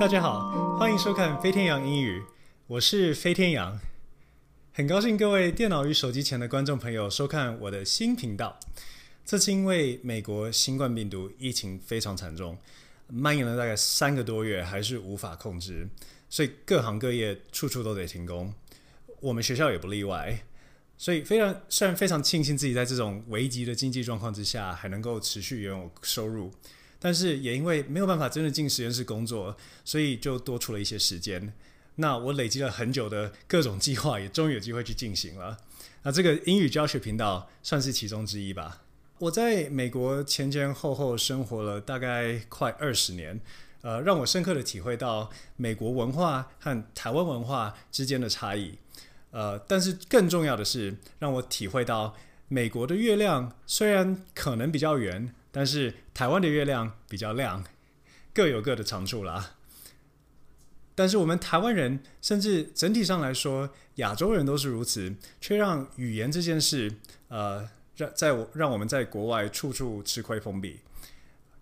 大家好，欢迎收看飞天羊英语，我是飞天羊，很高兴各位电脑与手机前的观众朋友收看我的新频道。这次因为美国新冠病毒疫情非常惨重，蔓延了大概三个多月，还是无法控制，所以各行各业处处都得停工，我们学校也不例外。所以非常虽然非常庆幸自己在这种危急的经济状况之下还能够持续拥有收入，但是也因为没有办法真的进实验室工作，所以就多出了一些时间。那我累积了很久的各种计划也终于有机会去进行了。那这个英语教学频道算是其中之一吧。我在美国前前后后生活了大概快二十年，呃，让我深刻的体会到美国文化和台湾文化之间的差异。呃，但是更重要的是，让我体会到美国的月亮虽然可能比较圆，但是台湾的月亮比较亮，各有各的长处啦。但是我们台湾人，甚至整体上来说，亚洲人都是如此，却让语言这件事，呃，让在我让我们在国外处处吃亏封闭。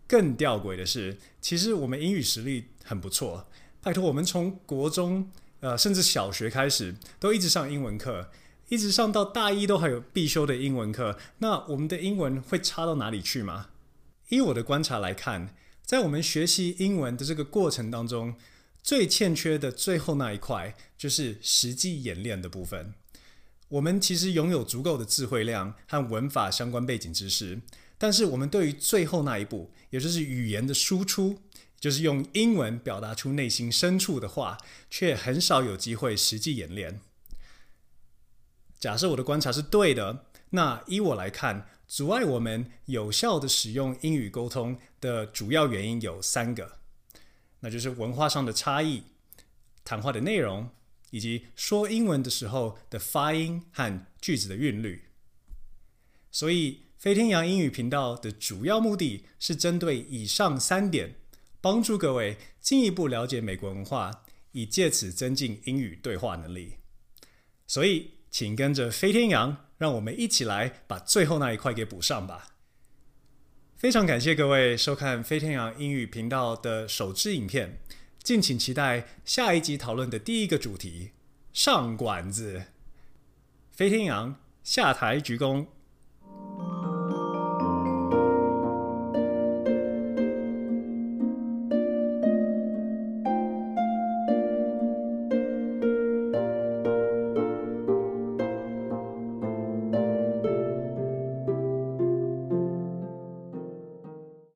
更吊诡的是，其实我们英语实力很不错，拜托我们从国中。呃，甚至小学开始都一直上英文课，一直上到大一都还有必修的英文课。那我们的英文会差到哪里去吗？依我的观察来看，在我们学习英文的这个过程当中，最欠缺的最后那一块就是实际演练的部分。我们其实拥有足够的词汇量和文法相关背景知识，但是我们对于最后那一步，也就是语言的输出。就是用英文表达出内心深处的话，却很少有机会实际演练。假设我的观察是对的，那依我来看，阻碍我们有效的使用英语沟通的主要原因有三个，那就是文化上的差异、谈话的内容，以及说英文的时候的发音和句子的韵律。所以，飞天羊英语频道的主要目的是针对以上三点。帮助各位进一步了解美国文化，以借此增进英语对话能力。所以，请跟着飞天羊，让我们一起来把最后那一块给补上吧。非常感谢各位收看飞天羊英语频道的首支影片，敬请期待下一集讨论的第一个主题——上馆子。飞天羊下台鞠躬。